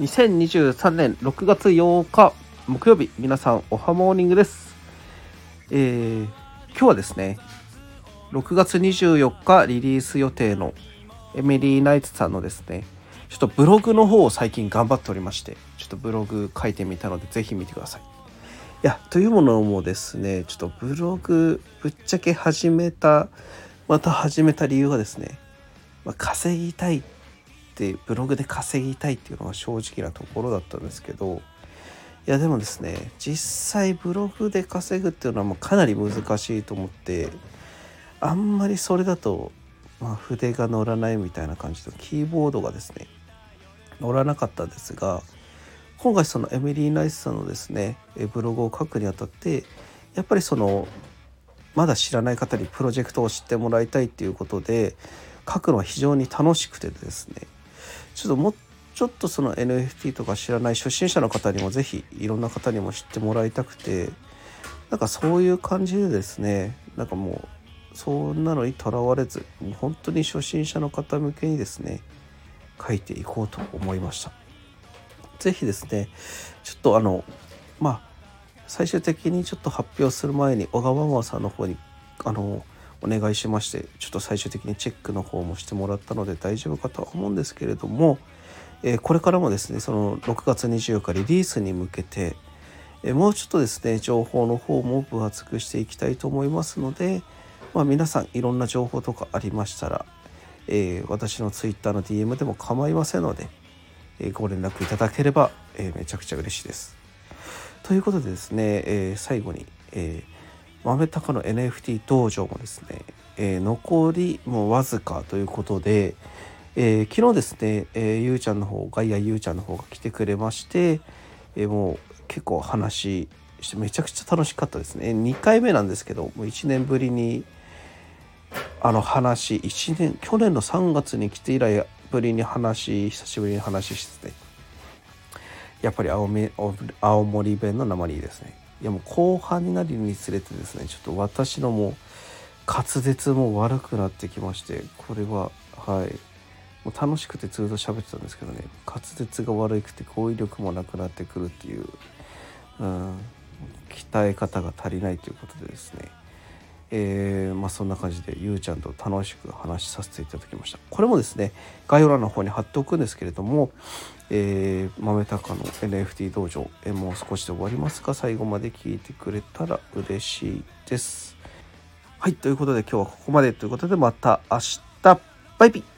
2023年6月8日木曜日皆さんおはモーニングです、えー、今日はですね6月24日リリース予定のエミリー・ナイツさんのですねちょっとブログの方を最近頑張っておりましてちょっとブログ書いてみたのでぜひ見てください。いやというものもですねちょっとブログぶっちゃけ始めたまた始めた理由がですね、まあ、稼ぎたいっってブログで稼ぎたいっていうのが正直なところだったんですけどいやでもですね実際ブログで稼ぐっていうのはもうかなり難しいと思ってあんまりそれだと、まあ、筆が乗らないみたいな感じでキーボードがですね乗らなかったんですが今回そのエミリー・ナイスさんのですねブログを書くにあたってやっぱりそのまだ知らない方にプロジェクトを知ってもらいたいっていうことで書くのは非常に楽しくてですねちょっともうちょっとその NFT とか知らない初心者の方にも是非いろんな方にも知ってもらいたくてなんかそういう感じでですねなんかもうそんなのにとらわれずもう本当に初心者の方向けにですね書いていこうと思いました。是非ですねちょっとあのまあ最終的にちょっと発表する前に小川ママさんの方にあのお願いしましてちょっと最終的にチェックの方もしてもらったので大丈夫かとは思うんですけれども、え、これからもですねその6月24日リリースに向けて、え、もうちょっとですね情報の方も分厚くしていきたいと思いますので、まあ、皆さんいろんな情報とかありましたら、え、私の Twitter の DM でも構いませんので、えご連絡いただければ、えめちゃくちゃ嬉しいです。ということでですね、え最後に、えー豆高の NFT 道場もですね、えー、残りもうわずかということで、えー、昨日ですね、えー、ゆうちゃんの方ガイアゆうちゃんの方が来てくれまして、えもう結構話してめちゃくちゃ楽しかったですね。2回目なんですけどもう1年ぶりにあの話1年去年の3月に来て以来ぶりに話久しぶりに話しててやっぱり青め青森弁の鉛ですね。いやもう後半になるにつれてですねちょっと私のもう滑舌も悪くなってきましてこれははい。もう楽しくてずっと喋ってたんですけどね滑舌が悪くて語彙力もなくなってくるっていう、うん、鍛え方が足りないということでですねえー、まあそんな感じでゆうちゃんと楽しく話しさせていただきました。これもですね概要欄の方に貼っておくんですけれどもえー、豆高の NFT 道場、え、もう少しで終わりますが最後まで聞いてくれたら嬉しいです。はいということで今日はここまでということでまた明日。バイビー。